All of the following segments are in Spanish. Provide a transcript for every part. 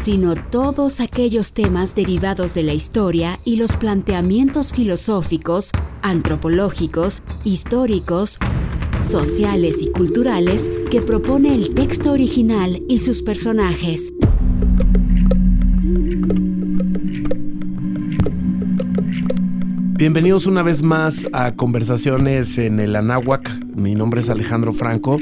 sino todos aquellos temas derivados de la historia y los planteamientos filosóficos, antropológicos, históricos, sociales y culturales que propone el texto original y sus personajes. Bienvenidos una vez más a Conversaciones en el Anáhuac. Mi nombre es Alejandro Franco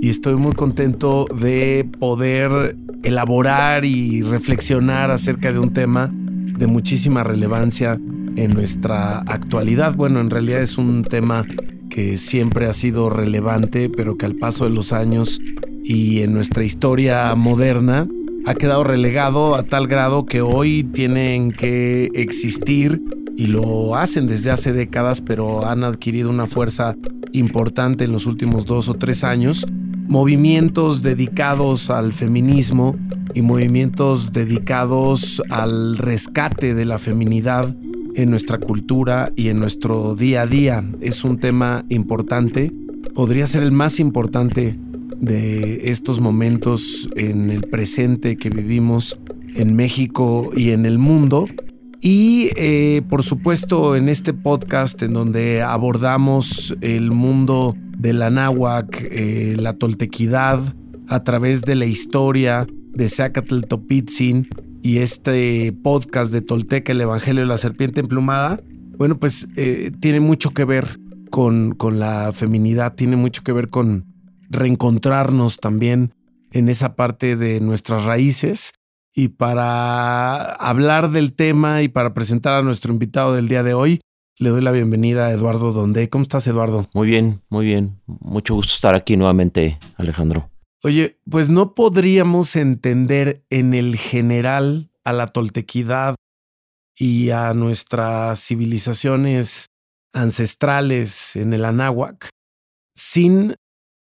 y estoy muy contento de poder elaborar y reflexionar acerca de un tema de muchísima relevancia en nuestra actualidad. Bueno, en realidad es un tema que siempre ha sido relevante, pero que al paso de los años y en nuestra historia moderna ha quedado relegado a tal grado que hoy tienen que existir y lo hacen desde hace décadas, pero han adquirido una fuerza importante en los últimos dos o tres años movimientos dedicados al feminismo y movimientos dedicados al rescate de la feminidad en nuestra cultura y en nuestro día a día. Es un tema importante, podría ser el más importante de estos momentos en el presente que vivimos en México y en el mundo. Y eh, por supuesto en este podcast en donde abordamos el mundo de la náhuac, eh, la toltequidad, a través de la historia de Zacatl Topitzin y este podcast de Tolteca, el Evangelio de la Serpiente Emplumada, bueno, pues eh, tiene mucho que ver con, con la feminidad, tiene mucho que ver con reencontrarnos también en esa parte de nuestras raíces. Y para hablar del tema y para presentar a nuestro invitado del día de hoy, le doy la bienvenida a Eduardo Donde. ¿Cómo estás, Eduardo? Muy bien, muy bien. Mucho gusto estar aquí nuevamente, Alejandro. Oye, pues no podríamos entender en el general a la toltequidad y a nuestras civilizaciones ancestrales en el Anáhuac sin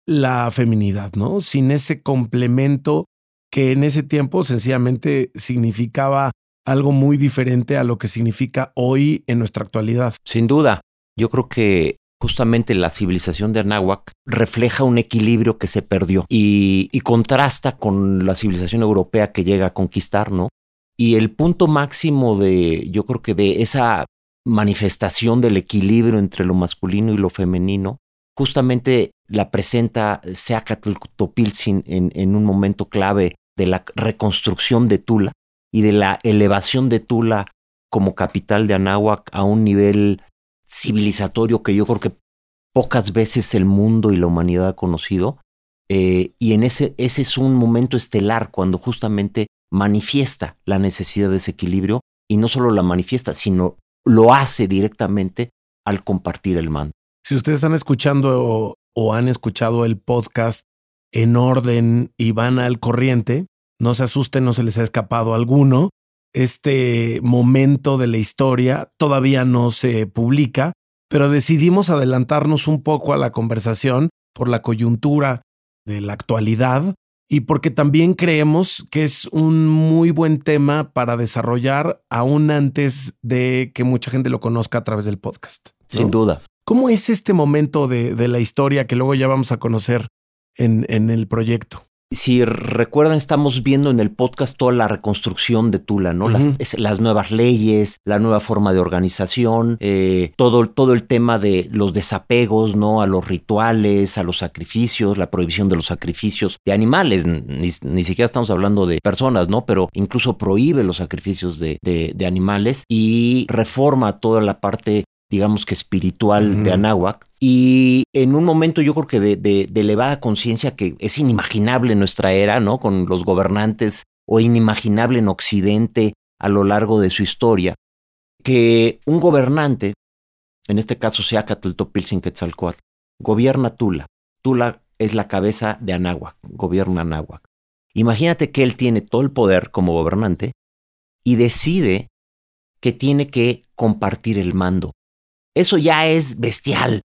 la feminidad, ¿no? Sin ese complemento que en ese tiempo sencillamente significaba algo muy diferente a lo que significa hoy en nuestra actualidad. Sin duda, yo creo que justamente la civilización de Anáhuac refleja un equilibrio que se perdió y, contrasta con la civilización europea que llega a conquistar, ¿no? Y el punto máximo de, yo creo que de esa manifestación del equilibrio entre lo masculino y lo femenino, justamente la presenta Seacatl Topilzin en, en un momento clave de la reconstrucción de Tula, y de la elevación de Tula como capital de Anáhuac a un nivel civilizatorio que yo creo que pocas veces el mundo y la humanidad ha conocido. Eh, y en ese, ese es un momento estelar cuando justamente manifiesta la necesidad de ese equilibrio y no solo la manifiesta, sino lo hace directamente al compartir el mando. Si ustedes están escuchando o, o han escuchado el podcast en orden y van al corriente, no se asusten, no se les ha escapado alguno. Este momento de la historia todavía no se publica, pero decidimos adelantarnos un poco a la conversación por la coyuntura de la actualidad y porque también creemos que es un muy buen tema para desarrollar aún antes de que mucha gente lo conozca a través del podcast. Sin duda. ¿Cómo es este momento de, la historia que luego ya vamos a conocer en, en el proyecto? Si recuerdan, estamos viendo en el podcast toda la reconstrucción de Tula, ¿no? las, nuevas leyes, la nueva forma de organización, eh, todo, todo el tema de los desapegos, ¿no? A los rituales, a los sacrificios, la prohibición de los sacrificios de animales. Ni, siquiera estamos hablando de personas, ¿no? Pero incluso prohíbe los sacrificios de, de animales y reforma toda la parte digamos que espiritual de Anáhuac. Y en un momento yo creo que de, elevada conciencia que es inimaginable en nuestra era, ¿no? Con los gobernantes o inimaginable en Occidente a lo largo de su historia, que un gobernante, en este caso sea Topilzin Quetzalcoatl, gobierna Tula. Tula es la cabeza de Anáhuac, gobierna Anáhuac. Imagínate que él tiene todo el poder como gobernante y decide que tiene que compartir el mando. Eso ya es bestial.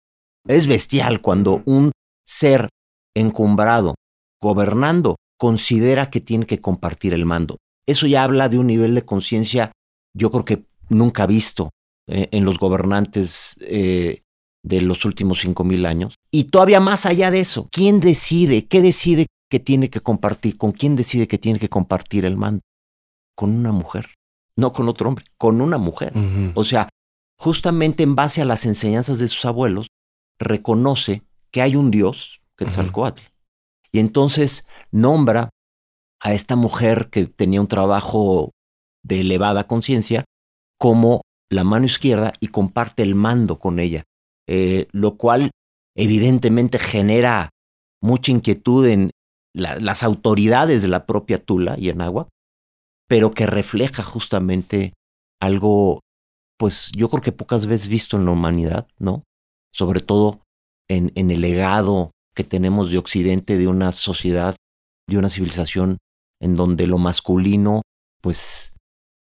Es bestial cuando un ser encumbrado, gobernando, considera que tiene que compartir el mando. Eso ya habla de un nivel de conciencia, yo creo que nunca visto eh, en los gobernantes eh, de los últimos cinco mil años. Y todavía más allá de eso, ¿quién decide? ¿Qué decide que tiene que compartir? ¿Con quién decide que tiene que compartir el mando? Con una mujer, no con otro hombre, con una mujer. O sea, justamente en base a las enseñanzas de sus abuelos, reconoce que hay un Dios, Quetzalcoatl. Y entonces nombra a esta mujer que tenía un trabajo de elevada conciencia como la mano izquierda y comparte el mando con ella, eh, lo cual evidentemente genera mucha inquietud en las autoridades de la propia Tula y en agua, pero que refleja justamente algo, pues yo creo que pocas veces visto en la humanidad, ¿no? Sobre todo en, en el legado que tenemos de Occidente, de una sociedad, de una civilización en donde lo masculino, pues,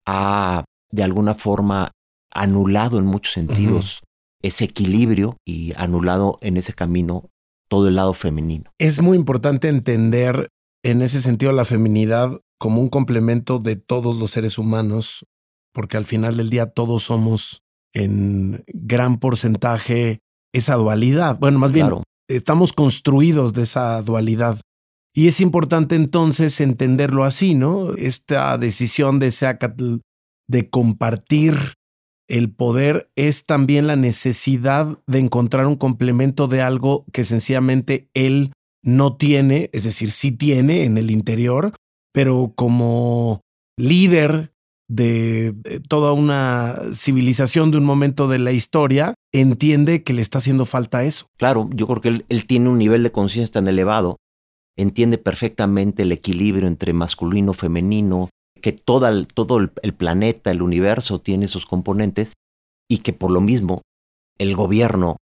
ha de alguna forma anulado en muchos sentidos ese equilibrio y anulado en ese camino todo el lado femenino. Es muy importante entender en ese sentido la feminidad como un complemento de todos los seres humanos, porque al final del día todos somos en gran porcentaje esa dualidad. Bueno, más bien, estamos construidos de esa dualidad. Y es importante entonces entenderlo así, ¿no? Esta decisión de Seacatl de compartir el poder es también la necesidad de encontrar un complemento de algo que sencillamente él no tiene, es decir, sí tiene en el interior, pero como líder de toda una civilización de un momento de la historia, entiende que le está haciendo falta eso. Claro, yo creo que él, tiene un nivel de conciencia tan elevado, entiende perfectamente el equilibrio entre masculino, femenino, que todo el planeta, el universo tiene sus componentes y que por lo mismo el gobierno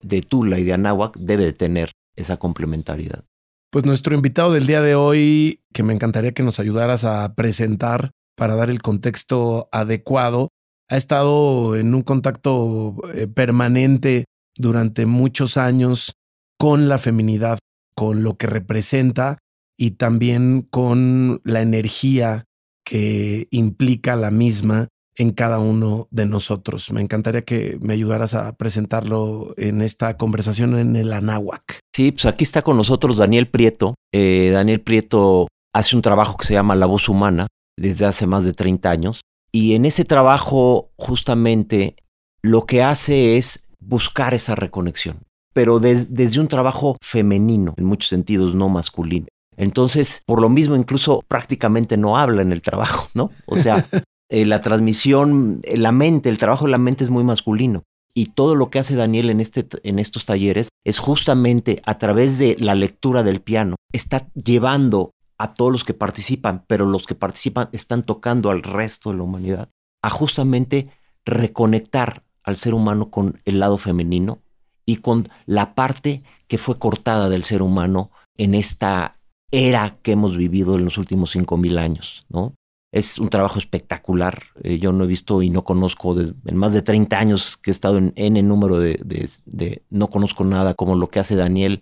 de Tula y de Anáhuac debe de tener esa complementariedad. Pues nuestro invitado del día de hoy, que me encantaría que nos ayudaras a presentar para dar el contexto adecuado, ha estado en un contacto eh, permanente durante muchos años con la feminidad, con lo que representa y también con la energía que implica la misma en cada uno de nosotros. Me encantaría que me ayudaras a presentarlo en esta conversación en el Anáhuac. Sí, pues aquí está con nosotros Daniel Prieto. Eh, Daniel Prieto hace un trabajo que se llama La Voz Humana desde hace más de 30 años. Y en ese trabajo justamente lo que hace es buscar esa reconexión, pero desde un trabajo femenino, en muchos sentidos, no masculino. Entonces, por lo mismo, incluso prácticamente no habla en el trabajo, ¿no? O sea, eh, la transmisión, la mente, el trabajo de la mente es muy masculino. Y todo lo que hace Daniel en, este, en estos talleres es justamente a través de la lectura del piano, está llevando a todos los que participan, pero los que participan están tocando al resto de la humanidad, a justamente reconectar al ser humano con el lado femenino y con la parte que fue cortada del ser humano en esta era que hemos vivido en los últimos cinco mil años, ¿no? Es un trabajo espectacular. Eh, yo no he visto y no conozco, en más de 30 años que he estado en N número de, de, no conozco nada como lo que hace Daniel.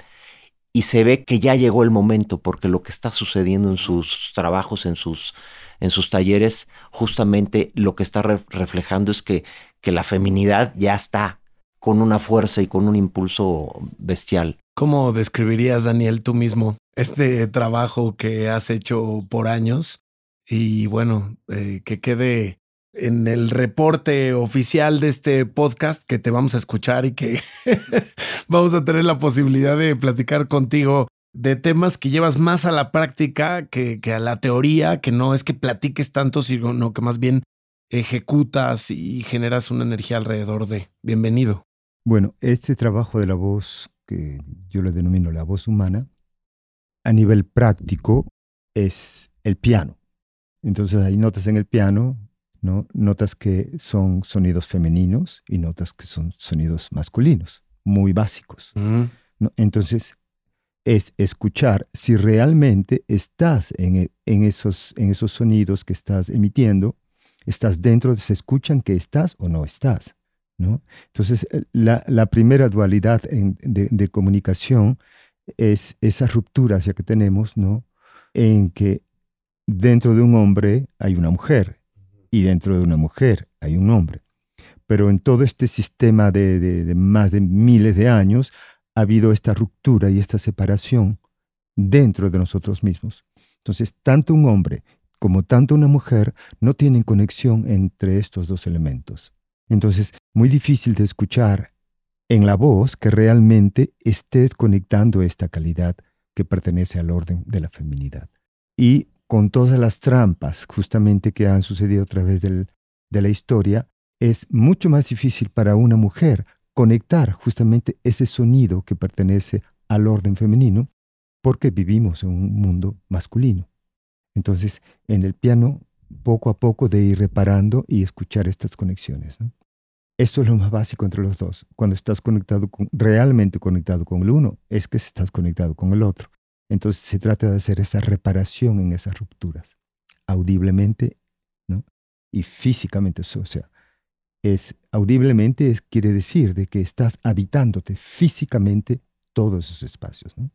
Y se ve que ya llegó el momento, porque lo que está sucediendo en sus trabajos, en sus, en sus talleres, justamente lo que está reflejando es que, que la feminidad ya está con una fuerza y con un impulso bestial. ¿Cómo describirías, Daniel, tú mismo este trabajo que has hecho por años? Y bueno, eh, que quede en el reporte oficial de este podcast que te vamos a escuchar y que vamos a tener la posibilidad de platicar contigo de temas que llevas más a la práctica que, que a la teoría, que no es que platiques tanto, sino que más bien ejecutas y generas una energía alrededor de. Bienvenido. Bueno, este trabajo de la voz que yo le denomino la voz humana, a nivel práctico es el piano. Entonces ahí notas en el piano, ¿no? notas que son sonidos femeninos y notas que son sonidos masculinos, muy básicos. Entonces es escuchar si realmente estás en, e, en, esos, en esos sonidos que estás emitiendo, estás dentro, se escuchan que estás o no estás. ¿no? Entonces, eh, la, primera dualidad de, comunicación es esa ruptura ya que tenemos, ¿no? En que dentro de un hombre hay una mujer y dentro de una mujer hay un hombre. Pero en todo este sistema de más de miles de años ha habido esta ruptura y esta separación dentro de nosotros mismos. Entonces, tanto un hombre como tanto una mujer no tienen conexión entre estos dos elementos. Entonces, muy difícil de escuchar en la voz que realmente estés conectando esta calidad que pertenece al orden de la feminidad. Y con todas las trampas justamente que han sucedido a través de la historia, es mucho más difícil para una mujer conectar justamente ese sonido que pertenece al orden femenino porque vivimos en un mundo masculino. Entonces, en el piano, poco a poco de ir reparando y escuchar estas conexiones. Esto es lo más básico entre los dos. Cuando estás conectado con, realmente conectado con el uno, es que estás conectado con el otro. Entonces se trata de hacer esa reparación en esas rupturas, audiblemente ¿no? y físicamente. O sea, es audiblemente es, quiere decir de que estás habitándote físicamente todos esos espacios. ¿no?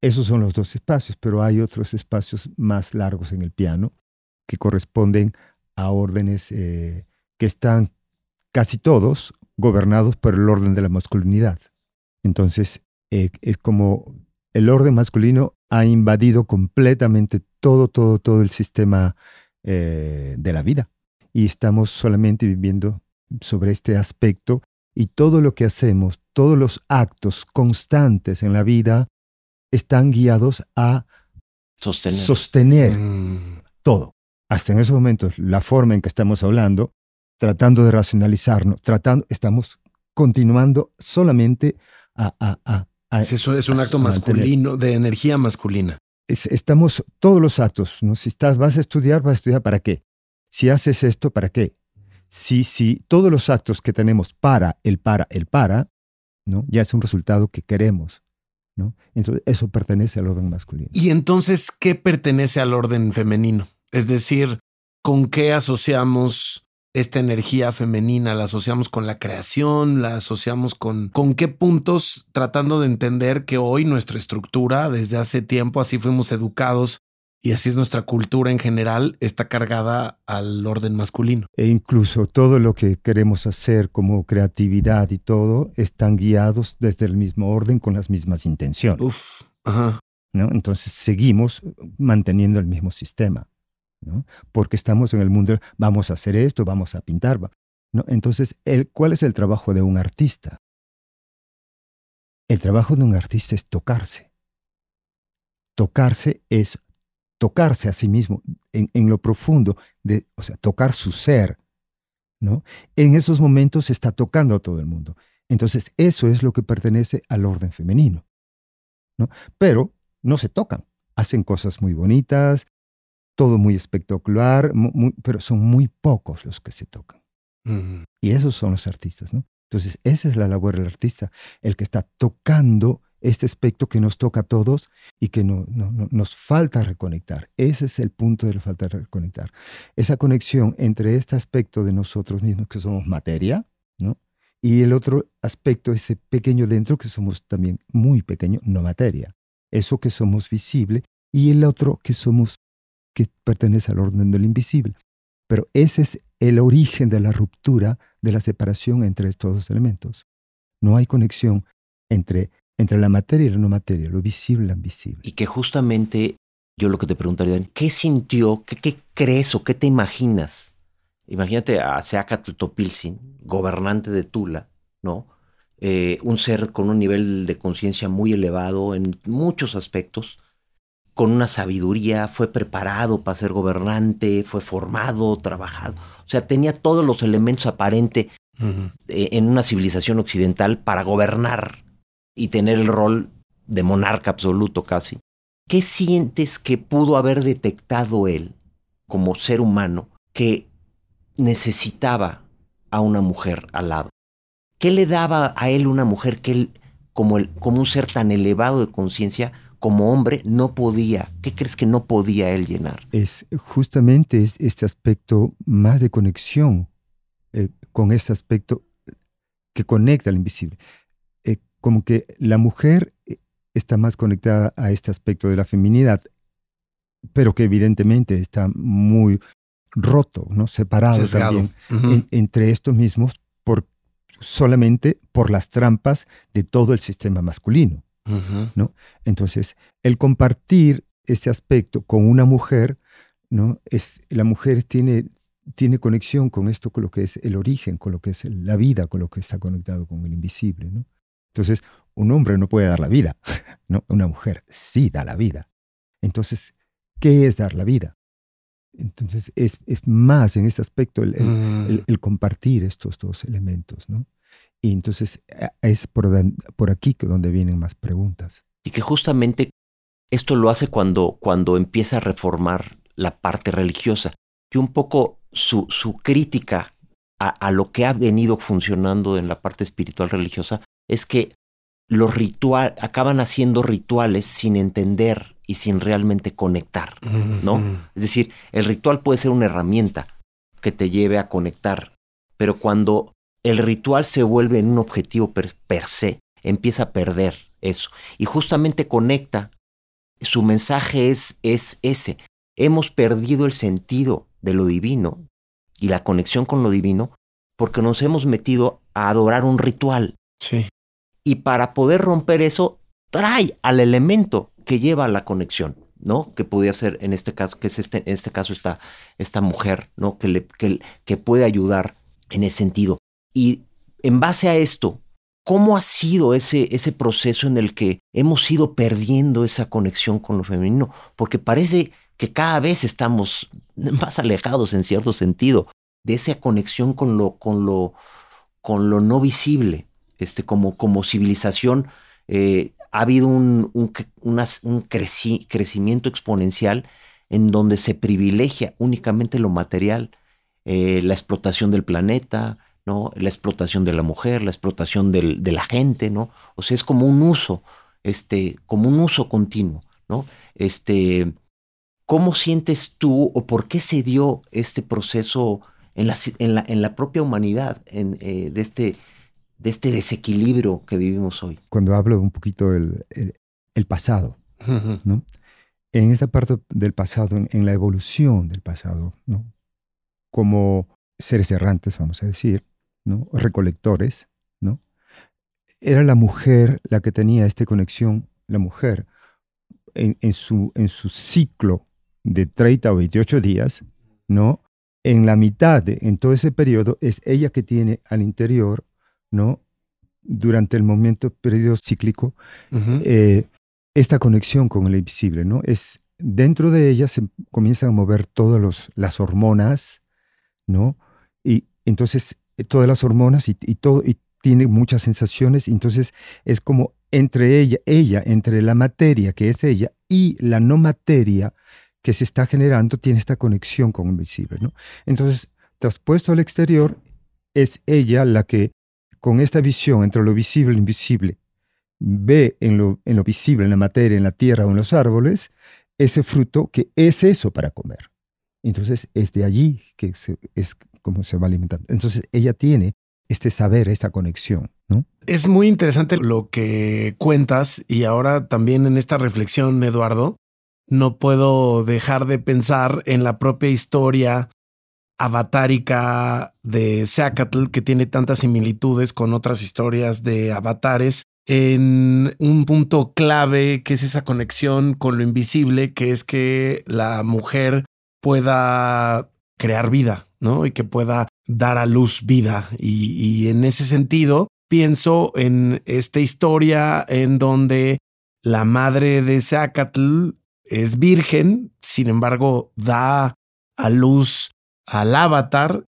Esos son los dos espacios, pero hay otros espacios más largos en el piano que corresponden a órdenes eh, que están casi todos gobernados por el orden de la masculinidad. Entonces, eh, es como el orden masculino ha invadido completamente todo, todo, todo el sistema eh, de la vida. Y estamos solamente viviendo sobre este aspecto y todo lo que hacemos, todos los actos constantes en la vida están guiados a sostener, mm. todo. Hasta en esos momentos, la forma en que estamos hablando tratando de racionalizarnos, tratando, estamos continuando solamente a... a, Eso es un acto masculino, de energía masculina. estamos todos los actos, ¿no? Si estás, vas a estudiar, vas a estudiar para qué. Si haces esto, ¿para qué? Si, si todos los actos que tenemos para, el para, el para, ¿no? Ya es un resultado que queremos. ¿no? Entonces, eso pertenece al orden masculino. ¿Y entonces qué pertenece al orden femenino? Es decir, ¿con qué asociamos esta energía femenina la asociamos con la creación, la asociamos con con qué puntos tratando de entender que hoy nuestra estructura desde hace tiempo así fuimos educados y así es nuestra cultura en general está cargada al orden masculino. E incluso todo lo que queremos hacer como creatividad y todo están guiados desde el mismo orden con las mismas intenciones. Uf, ajá. ¿no? Entonces seguimos manteniendo el mismo sistema porque estamos en el mundo, vamos a hacer esto, vamos a pintar. ¿no? Entonces, ¿cuál es el trabajo de un artista? El trabajo de un artista es tocarse. Tocarse es tocarse a sí mismo en, lo profundo, de, o sea, tocar su ser. ¿no? En esos momentos se está tocando a todo el mundo. Entonces, eso es lo que pertenece al orden femenino. ¿no? Pero no se tocan. Hacen cosas muy bonitas, todo muy espectacular, pero son muy pocos los que se tocan. Y esos son los artistas, ¿no? Entonces, esa es la labor del artista, el que está tocando este aspecto que nos toca a todos y que no, nos falta reconectar. Ese es el punto de la falta de reconectar. Esa conexión entre este aspecto de nosotros mismos, que somos materia, ¿no? Y el otro aspecto, ese pequeño dentro, que somos también muy pequeño, no materia. Eso que somos visible y el otro que somos que pertenece al orden del invisible. Pero ese es el origen de la ruptura, de la separación entre estos dos elementos. No hay conexión entre, entre la materia y la no materia, lo visible y lo invisible. Y que justamente yo lo que te preguntaría, ¿qué sintió, qué, crees o qué te imaginas? Imagínate a Seaca Tutopilsin, gobernante de Tula, ¿no? Eh, un ser con un nivel de conciencia muy elevado en muchos aspectos, con una sabiduría, fue preparado para ser gobernante, fue formado, trabajado. O sea, tenía todos los elementos aparentes en una civilización occidental para gobernar y tener el rol de monarca absoluto casi. ¿Qué sientes que pudo haber detectado él como ser humano que necesitaba a una mujer al lado? ¿Qué le daba a él una mujer que él, como, el, como un ser tan elevado de conciencia, como hombre no podía. ¿Qué crees que no podía él llenar? Es justamente este aspecto más de conexión eh, con este aspecto que conecta al invisible. Eh, como que la mujer eh, está más conectada a este aspecto de la feminidad, pero que evidentemente está muy roto, ¿no? separado también entre estos mismos por, solamente por las trampas de todo el sistema masculino. ¿No? Entonces, el compartir este aspecto con una mujer, ¿no? es, la mujer tiene, tiene conexión con esto, con lo que es el origen, con lo que es la vida, con lo que está conectado con el invisible. ¿no? Entonces, un hombre no puede dar la vida, ¿no? una mujer sí da la vida. Entonces, ¿qué es dar la vida? Entonces, es, es más en este aspecto el, el, mm. compartir estos dos elementos. ¿no? Y entonces es por, por aquí que donde vienen más preguntas. Y que justamente esto lo hace cuando, cuando empieza a reformar la parte religiosa, que un poco su, su crítica a, lo que ha venido funcionando en la parte espiritual religiosa es que los rituales acaban haciendo rituales sin entender y sin realmente conectar, ¿no? Es decir, el ritual puede ser una herramienta que te lleve a conectar, pero cuando el ritual se vuelve en un objetivo per, se, empieza a perder eso. Y justamente conecta, su mensaje es, es ese. Hemos perdido el sentido de lo divino y la conexión con lo divino porque nos hemos metido a adorar un ritual. Sí. Y para poder romper eso, trae al elemento que lleva a la conexión, ¿no? Que podría ser en este caso, que es este, en este caso esta, esta mujer, ¿no? Que, le, que, que puede ayudar en ese sentido. Y en base a esto, ¿cómo ha sido ese, ese proceso en el que hemos ido perdiendo esa conexión con lo femenino? Porque parece que cada vez estamos más alejados en cierto sentido de esa conexión con lo, con lo, con lo no visible. Este, como, como civilización eh, ha habido un, un, un crecimiento exponencial en donde se privilegia únicamente lo material, eh, la explotación del planeta, ¿no? La explotación de la mujer, la explotación de la gente, ¿no? O sea, es como un uso, este, como un uso continuo, ¿no? Este, ¿cómo sientes tú o por qué se dio este proceso en la, en la, en la propia humanidad, en, eh, de, este, de este desequilibrio que vivimos hoy? Cuando hablo un poquito del el, pasado, ¿no? En esta parte del pasado, en, en la evolución del pasado, ¿no? Como seres errantes, vamos a decir, ¿no? recolectores, ¿no? Era la mujer la que tenía esta conexión, la mujer, en, su, en su ciclo de 30 o 28 días, ¿no? En la mitad, de, en todo ese periodo, es ella que tiene al interior, ¿no? Durante el momento, periodo cíclico, eh, esta conexión con el invisible, ¿no? Es, dentro de ella se comienzan a mover todas las hormonas, ¿no? Y entonces todas las hormonas y, todo, y tiene muchas sensaciones, entonces es como entre ella, ella, entre la materia que es ella y la no materia que se está generando, tiene esta conexión con el visible, ¿no? Entonces, traspuesto al exterior, es ella la que, con esta visión entre lo visible e invisible, ve en lo, en lo visible, en la materia, en la tierra o en los árboles, ese fruto que es eso para comer. Entonces, es de allí que es cómo se va alimentando. Entonces ella tiene este saber, esta conexión, ¿no? Es muy interesante lo que cuentas y ahora también en esta reflexión, Eduardo, no puedo dejar de pensar en la propia historia avatárica de Seacatl, que tiene tantas similitudes con otras historias de avatares, en un punto clave que es esa conexión con lo invisible, que es que la mujer pueda crear vida, ¿no? Y que pueda dar a luz vida. Y, en ese sentido, pienso en esta historia en donde la madre de Zacatl es virgen, sin embargo, da a luz al avatar,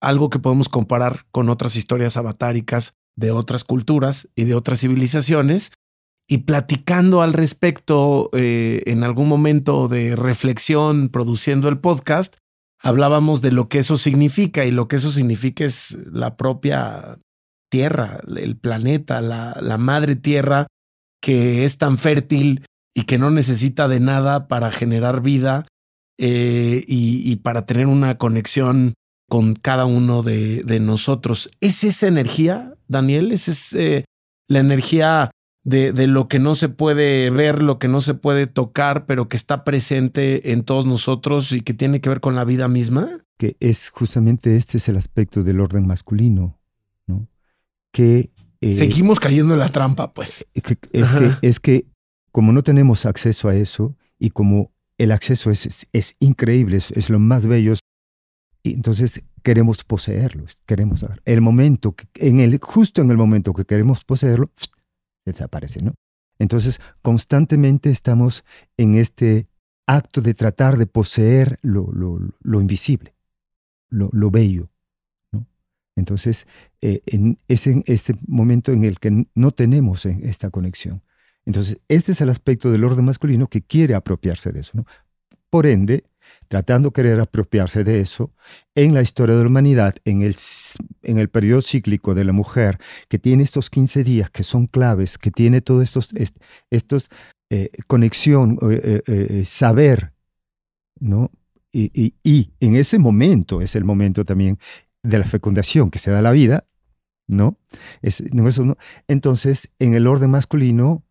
algo que podemos comparar con otras historias avatáricas de otras culturas y de otras civilizaciones. Y platicando al respecto eh, en algún momento de reflexión, produciendo el podcast, hablábamos de lo que eso significa y lo que eso significa es la propia Tierra, el planeta, la, la madre Tierra que es tan fértil y que no necesita de nada para generar vida eh, y, para tener una conexión con cada uno de, nosotros. ¿Es esa energía, Daniel? ¿Es, eh, la energía de, de, lo que no se puede ver, lo que no se puede tocar, pero que está presente en todos nosotros y que tiene que ver con la vida misma? Que es justamente este es el aspecto del orden masculino, ¿no? Que eh, seguimos cayendo en la trampa, pues. Es que, es que, como no tenemos acceso a eso y como el acceso es, es, increíble, es, lo más bello, entonces queremos poseerlo, queremos el momento, en el, justo en el momento que queremos poseerlo, desaparece, ¿no? Entonces, constantemente estamos en este acto de tratar de poseer lo, lo, invisible, lo, lo, bello. ¿no? Entonces, eh, en, es en este momento en el que no tenemos esta conexión. Entonces, este es el aspecto del orden masculino que quiere apropiarse de eso. ¿no? Por ende, tratando de querer apropiarse de eso, en la historia de la humanidad, en el, en el periodo cíclico de la mujer, que tiene estos 15 días que son claves, que tiene todos estos, estos eh, conexión, eh, eh, saber, ¿no? Y, y, en ese momento es el momento también de la fecundación que se da la vida, ¿no? Entonces, en el orden masculino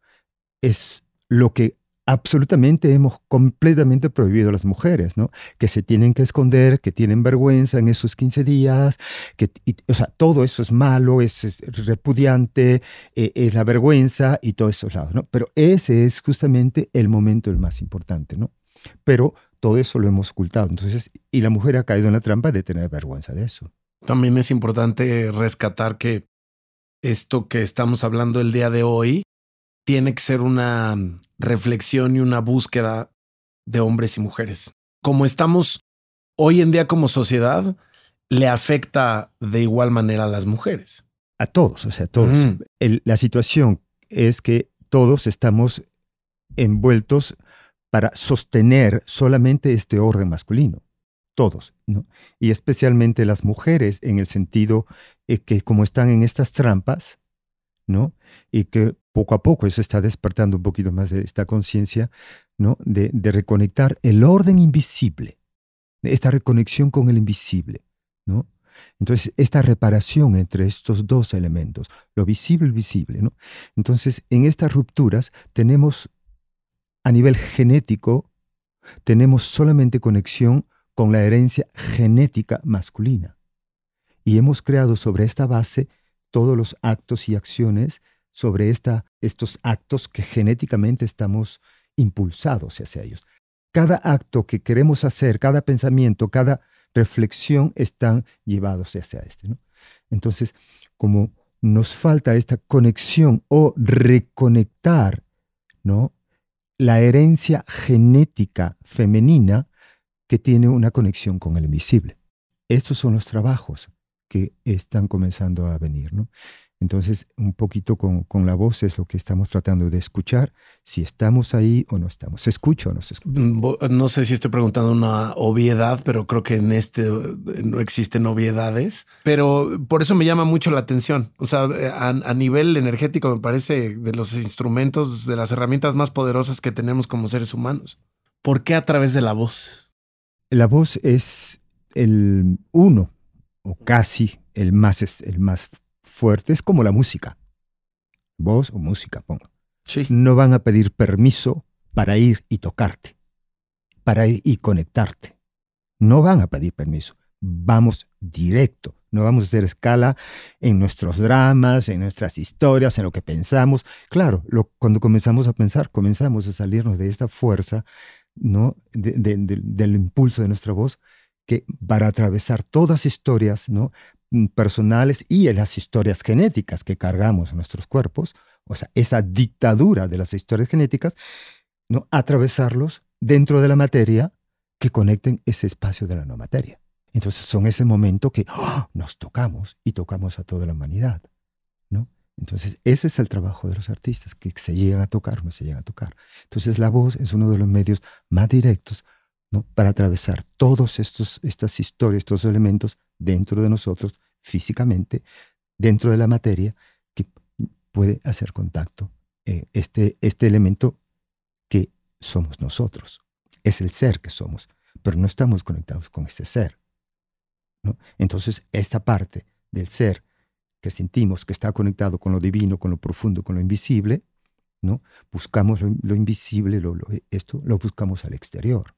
es lo que absolutamente hemos completamente prohibido a las mujeres, ¿no? Que se tienen que esconder, que tienen vergüenza en esos 15 días, que, o sea, todo eso es malo, es, repudiante, eh, es la vergüenza y todos esos lados, ¿no? Pero ese es justamente el momento el más importante, ¿no? Pero todo eso lo hemos ocultado, entonces, y la mujer ha caído en la trampa de tener vergüenza de eso. También es importante rescatar que esto que estamos hablando el día de hoy tiene que ser una reflexión y una búsqueda de hombres y mujeres. Como estamos hoy en día como sociedad, le afecta de igual manera a las mujeres. A todos, o sea, a todos. la situación es que todos estamos envueltos para sostener solamente este orden masculino. Todos, ¿no? Y especialmente las mujeres en el sentido eh, que como están en estas trampas, ¿no? Y que poco a poco se está despertando un poquito más de esta conciencia, ¿no? De, reconectar el orden invisible, esta reconexión con el invisible, ¿no? Entonces, esta reparación entre estos dos elementos, lo visible y visible, ¿no? Entonces, en estas rupturas tenemos, a nivel genético, tenemos solamente conexión con la herencia genética masculina. Y hemos creado sobre esta base todos los actos y acciones sobre esta, estos actos que genéticamente estamos impulsados hacia ellos. Cada acto que queremos hacer, cada pensamiento, cada reflexión están llevados hacia este. ¿no? Entonces, como nos falta esta conexión o reconectar ¿no? la herencia genética femenina que tiene una conexión con el invisible. Estos son los trabajos que están comenzando a venir. ¿no? Entonces, un poquito con, la voz es lo que estamos tratando de escuchar, si estamos ahí o no estamos. ¿Se escucha o no se escucha? Mm, no sé si estoy preguntando una obviedad, pero creo que en este no existen obviedades. Pero por eso me llama mucho la atención. O sea, a, a nivel energético me parece de los instrumentos, de las herramientas más poderosas que tenemos como seres humanos. ¿Por qué a través de la voz? La voz es el uno, o casi el más, el más fuerte, es como la música. Voz o música, pongo. Sí. No van a pedir permiso para ir y tocarte, para ir y conectarte. No van a pedir permiso. Vamos directo. No vamos a hacer escala en nuestros dramas, en nuestras historias, en lo que pensamos. Claro, lo, cuando comenzamos a pensar, comenzamos a salirnos de esta fuerza, ¿no? del impulso de nuestra voz, que para atravesar todas historias, ¿no? Mm, personales y las historias genéticas que cargamos en nuestros cuerpos, o sea, esa dictadura de las historias genéticas, ¿no? atravesarlos dentro de la materia que conecten ese espacio de la no materia. Entonces son ese momento que ¡ah! nos tocamos y tocamos a toda la humanidad. ¿no? Entonces ese es el trabajo de los artistas, que se llegan a tocar no se llegan a tocar. Entonces la voz es uno de los medios más directos ¿no? para atravesar todas estas historias, estos elementos dentro de nosotros, físicamente, dentro de la materia, que puede hacer contacto. Eh, este, este elemento que somos nosotros. Es el ser que somos, pero no estamos conectados con este ser. Entonces, esta parte del ser que sentimos que está conectado con lo divino, con lo profundo, con lo invisible, ¿no? Buscamos lo, invisible, lo, esto lo buscamos al exterior.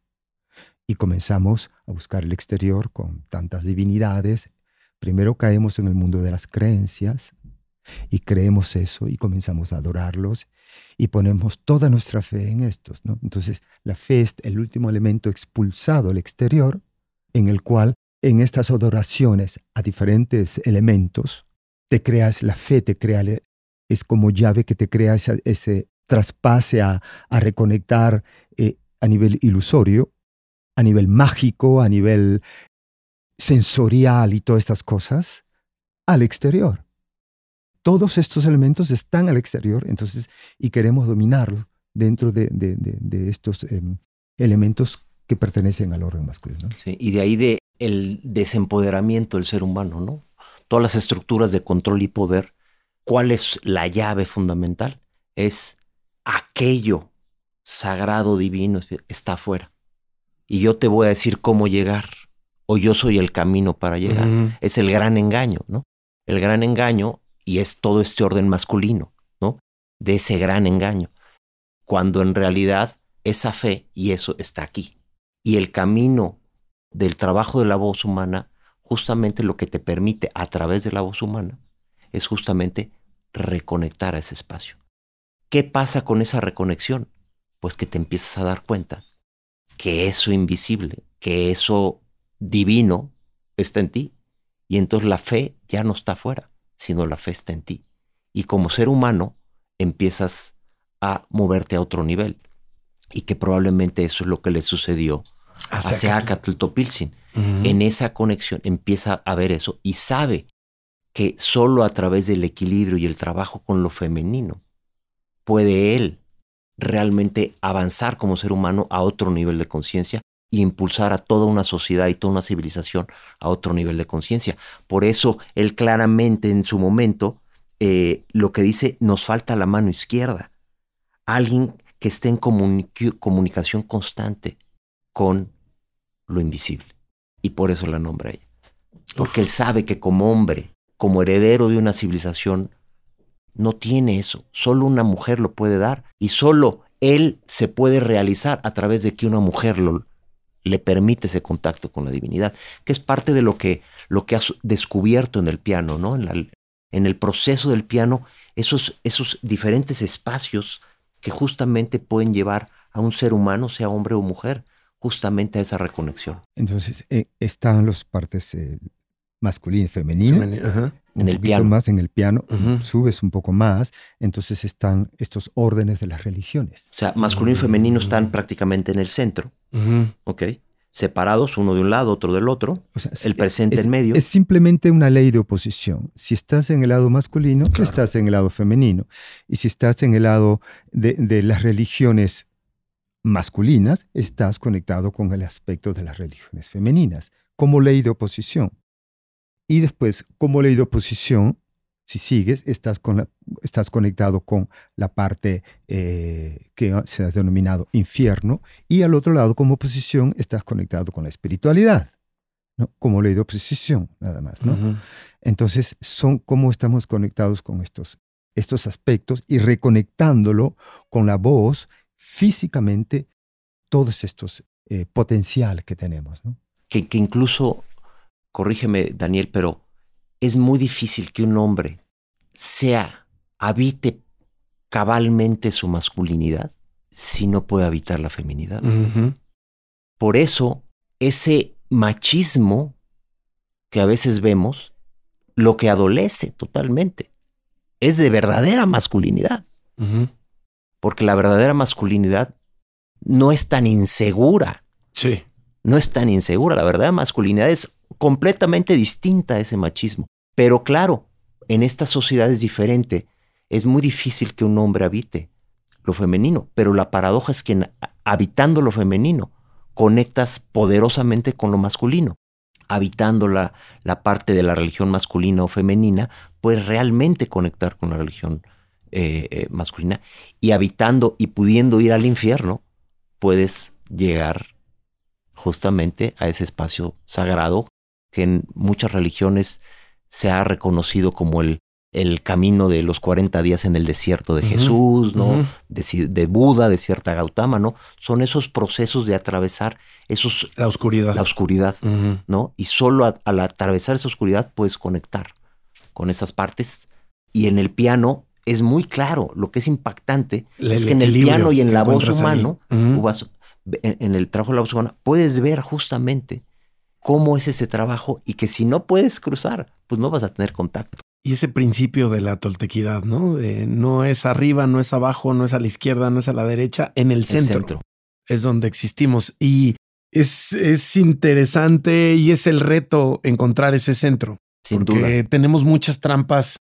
Y comenzamos a buscar el exterior con tantas divinidades. Primero caemos en el mundo de las creencias y creemos eso y comenzamos a adorarlos y ponemos toda nuestra fe en estos. ¿no? Entonces, la fe es el último elemento expulsado al exterior en el cual en estas adoraciones a diferentes elementos, te creas la fe, te crea, es como llave que te crea ese, traspase a, reconectar eh, a nivel ilusorio, a nivel mágico, a nivel sensorial y todas estas cosas, al exterior. Todos estos elementos están al exterior, entonces, y queremos dominarlos dentro de, estos em, elementos que pertenecen al orden masculino. y de ahí de el desempoderamiento del ser humano, ¿no? Todas las estructuras de control y poder, ¿cuál es la llave fundamental? Es aquello sagrado, divino, está afuera. Y yo te voy a decir cómo llegar, o yo soy el camino para llegar. Es el gran engaño, ¿no? El gran engaño, y es todo este orden masculino, ¿no? De ese gran engaño. Cuando en realidad esa fe y eso está aquí. Y el camino del trabajo de la voz humana, justamente lo que te permite a través de la voz humana es justamente reconectar a ese espacio. ¿Qué pasa con esa reconexión? Pues que te empiezas a dar cuenta que eso invisible, que eso divino está en ti. Y entonces la fe ya no está afuera, sino la fe está en ti. Y como ser humano empiezas a moverte a otro nivel. Y que probablemente eso es lo que le sucedió hacia Acatl-Topilzin. En esa conexión empieza a ver eso y sabe que solo a través del equilibrio y el trabajo con lo femenino puede él realmente avanzar como ser humano a otro nivel de conciencia e impulsar a toda una sociedad y toda una civilización a otro nivel de conciencia. Por eso él claramente en su momento eh, lo que dice, nos falta la mano izquierda. Alguien que esté en comunicación constante con lo invisible. Y por eso la nombra ella. Porque él sabe que como hombre, como heredero de una civilización, no tiene eso. Solo una mujer lo puede dar. Y solo él se puede realizar a través de que una mujer lo, le permite ese contacto con la divinidad, que es parte de lo que, lo que has descubierto en el piano, ¿no? En, en el proceso del piano, esos, esos diferentes espacios que justamente pueden llevar a un ser humano, sea hombre o mujer, justamente a esa reconexión. Entonces, eh, están las partes eh, masculino y femenino. En el piano. Más en el piano, subes un poco más, entonces están estos órdenes de las religiones. O sea, masculino y femenino están prácticamente en el centro, ¿ok? Separados, uno de un lado, otro del otro, el presente en medio. Es simplemente una ley de oposición. Si estás en el lado masculino, estás en el lado femenino. Y si estás en el lado de, de las religiones masculinas, estás conectado con el aspecto de las religiones femeninas, como ley de oposición. Y después, como ley de oposición, si sigues, estás, con estás conectado con la parte eh, que se ha denominado infierno, y al otro lado, como oposición, estás conectado con la espiritualidad, ¿no? como ley de oposición, nada más. ¿no? Entonces, son cómo estamos conectados con estos, estos aspectos y reconectándolo con la voz físicamente todos estos eh, potenciales que tenemos. Que, que incluso, corrígeme Daniel, pero es muy difícil que un hombre sea, habite cabalmente su masculinidad si no puede habitar la feminidad. Por eso, ese machismo que a veces vemos, lo que adolece totalmente, es de verdadera masculinidad porque la verdadera masculinidad no es tan insegura. Sí. No es tan insegura. La verdadera masculinidad es completamente distinta a ese machismo. Pero claro, en esta sociedad es diferente. Es muy difícil que un hombre habite lo femenino, pero la paradoja es que habitando lo femenino conectas poderosamente con lo masculino. Habitando la, parte de la religión masculina o femenina, puedes realmente conectar con la religión eh, eh, masculina y habitando y pudiendo ir al infierno, puedes llegar justamente a ese espacio sagrado que en muchas religiones se ha reconocido como el, el camino de los 40 días en el desierto de Jesús, ¿no? de, Buda, de cierta Gautama, ¿no? Son esos procesos de atravesar esos... La oscuridad. La oscuridad, ¿no? Y solo al atravesar esa oscuridad puedes conectar con esas partes. Y en el piano es muy claro, lo que es impactante es que en el piano y en la voz humana, en, el trabajo de la voz humana, puedes ver justamente cómo es ese trabajo y que si no puedes cruzar, pues no vas a tener contacto. Y ese principio de la toltequidad, ¿no? no es arriba, no es abajo, no es a la izquierda, no es a la derecha, en el centro. Es donde existimos. Y es, es interesante y es el reto encontrar ese centro. Sin porque tenemos muchas trampas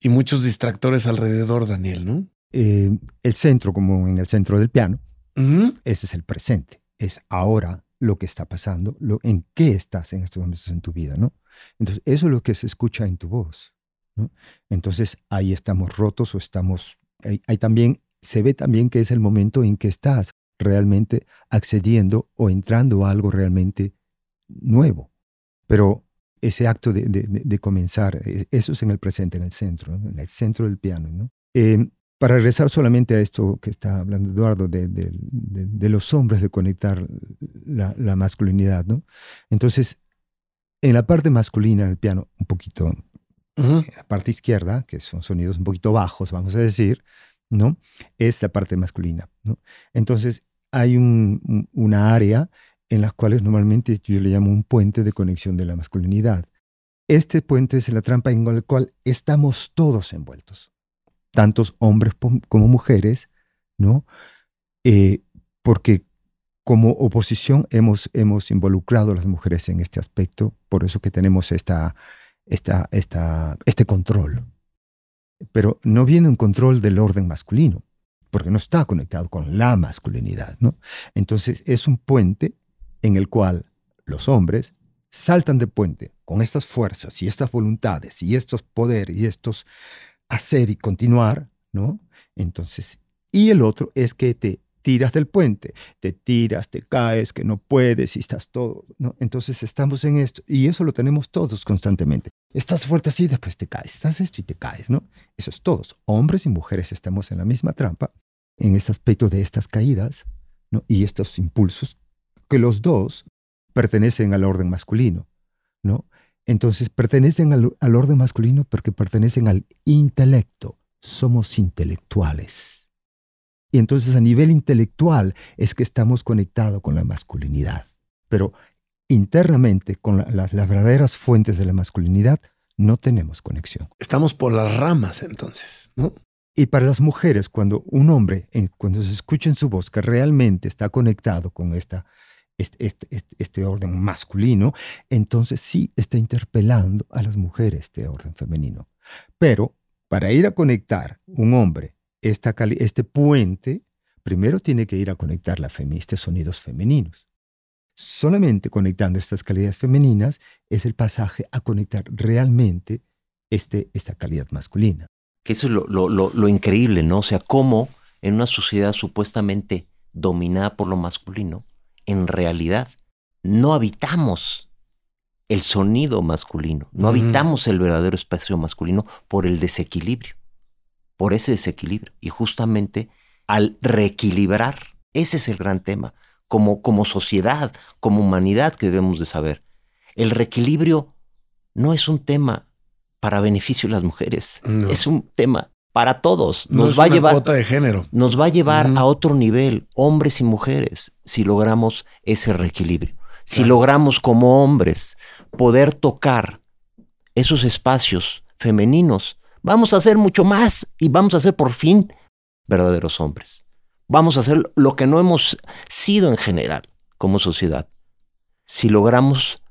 y muchos distractores alrededor, Daniel, ¿no? Eh, el centro, como en el centro del piano, ese es el presente. Es ahora lo que está pasando, lo, en qué estás en estos momentos en tu vida, ¿no? Entonces, eso es lo que se escucha en tu voz. Entonces, ahí estamos rotos o estamos... Ahí, también, se ve también que es el momento en que estás realmente accediendo o entrando a algo realmente nuevo. Pero ese acto de, comenzar, e, eso es en el presente, en el centro, en el centro del piano. ¿no? Em, para regresar solamente a esto que está hablando Eduardo, de, los hombres, de conectar la, masculinidad, ¿no? Entonces, en la parte masculina del piano, un poquito, en la parte izquierda, que son sonidos un poquito bajos, vamos a decir, ¿no? Es la parte masculina, ¿no? Entonces, hay una área en las cuales normalmente yo le llamo un puente de conexión de la masculinidad. Este puente es la trampa en la cual estamos todos envueltos, tantos hombres como mujeres, ¿no? Eh, porque como oposición hemos, hemos involucrado a las mujeres en este aspecto, por eso que tenemos esta, esta, esta, este control. Pero no viene un control del orden masculino, porque no está conectado con la masculinidad, ¿no? Entonces es un puente en el cual los hombres saltan de puente con estas fuerzas y estas voluntades y estos poderes y estos hacer y continuar, ¿no? Entonces, y el otro es que te tiras del puente, te tiras, te caes, que no puedes y estás todo, ¿no? Entonces estamos en esto y eso lo tenemos todos constantemente. Estás fuerte así, después te caes, estás esto y te caes, ¿no? Eso es todos, hombres y mujeres estamos en la misma trampa en este aspecto de estas caídas. Y estos impulsos que los dos pertenecen al orden masculino, ¿no? Entonces pertenecen al, orden masculino porque pertenecen al intelecto. Somos intelectuales. Y entonces a nivel intelectual es que estamos conectados con la masculinidad. Pero internamente, con las, verdaderas fuentes de la masculinidad, no tenemos conexión. Estamos por las ramas entonces, ¿no? Y para las mujeres, cuando un hombre, cuando se escucha en su voz que realmente está conectado con esta este, este, este, este, orden masculino, entonces sí está interpelando a las mujeres este orden femenino. Pero para ir a conectar un hombre esta este puente, primero tiene que ir a conectar la estos sonidos femeninos. Solamente conectando estas calidades femeninas es el pasaje a conectar realmente este, esta calidad masculina. Que eso es lo, lo, lo, lo increíble, ¿no? O sea, cómo en una sociedad supuestamente dominada por lo masculino, en realidad no habitamos el sonido masculino, no habitamos el verdadero espacio masculino por el desequilibrio, por ese desequilibrio. Y justamente al reequilibrar, ese es el gran tema, como, como sociedad, como humanidad que debemos de saber. El reequilibrio no es un tema para beneficio de las mujeres, es un tema para todos. Nos va a llevar de género. Nos va a llevar a otro nivel, hombres y mujeres, si logramos ese reequilibrio. Si logramos como hombres poder tocar esos espacios femeninos, vamos a ser mucho más y vamos a ser por fin verdaderos hombres. Vamos a hacer lo que no hemos sido en general como sociedad. Si logramos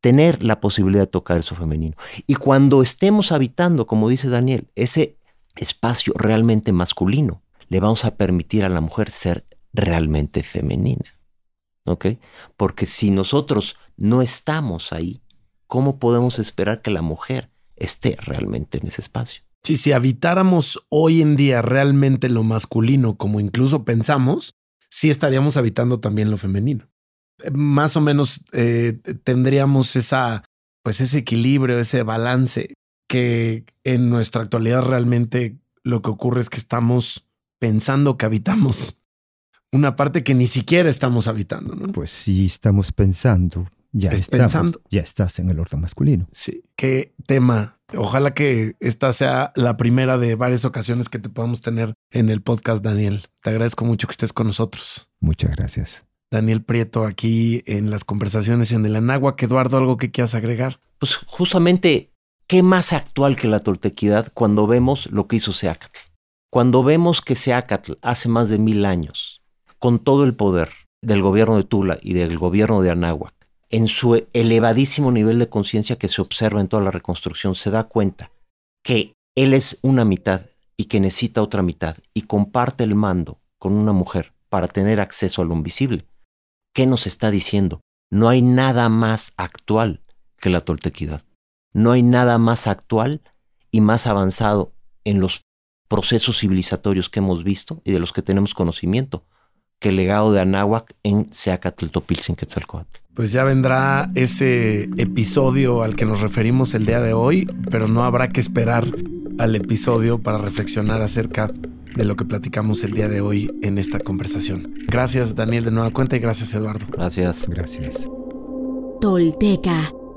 tener la posibilidad de tocar eso femenino. Y cuando estemos habitando, como dice Daniel, ese espacio realmente masculino, le vamos a permitir a la mujer ser realmente femenina. ¿Ok? Porque si nosotros no estamos ahí, ¿cómo podemos esperar que la mujer esté realmente en ese espacio? si habitáramos hoy en día realmente lo masculino como incluso pensamos, sí estaríamos habitando también lo femenino. Más o menos eh, tendríamos esa, pues ese equilibrio, ese balance que en nuestra actualidad realmente lo que ocurre es que estamos pensando que habitamos una parte que ni siquiera estamos habitando, ¿no? Pues sí, estamos pensando. Ya, Es estamos, pensando. ya estás en el orden masculino. Sí. Qué tema. Ojalá que esta sea la primera de varias ocasiones que te podamos tener en el podcast, Daniel. Te agradezco mucho que estés con nosotros. Muchas gracias. Daniel Prieto aquí en las conversaciones en el Anáhuac. Eduardo, ¿algo que quieras agregar? Pues justamente, ¿qué más actual que la toltequidad cuando vemos lo que hizo Seacatl? Cuando vemos que Seacatl hace más de mil años, con todo el poder del gobierno de Tula y del gobierno de Anáhuac, en su elevadísimo nivel de conciencia que se observa en toda la reconstrucción, se da cuenta que él es una mitad y que necesita otra mitad y comparte el mando con una mujer para tener acceso a lo invisible. ¿Qué nos está diciendo? No hay nada más actual que la toltequidad. No hay nada más actual y más avanzado en los procesos civilizatorios que hemos visto y de los que tenemos conocimiento que el legado de Anáhuac en Seacatl Topilzin Quetzalcóatl. Pues ya vendrá ese episodio al que nos referimos el día de hoy, pero no habrá que esperar al episodio para reflexionar acerca de lo que platicamos el día de hoy en esta conversación. Gracias Daniel de nueva cuenta y gracias Eduardo. Gracias. Gracias. Tolteca,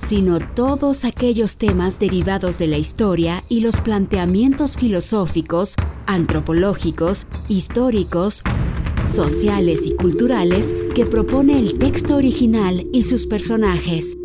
sino todos aquellos temas derivados de la historia y los planteamientos filosóficos, antropológicos, históricos, sociales y culturales que propone el texto original y sus personajes.